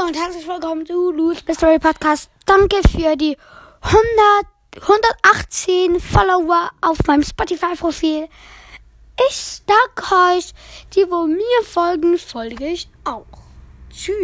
Hallo und herzlich willkommen zu Lou's Story Podcast. Danke für die 100, 118 Follower auf meinem Spotify-Profil. Ich danke euch. Die, wo mir folgen, folge ich auch. Tschüss.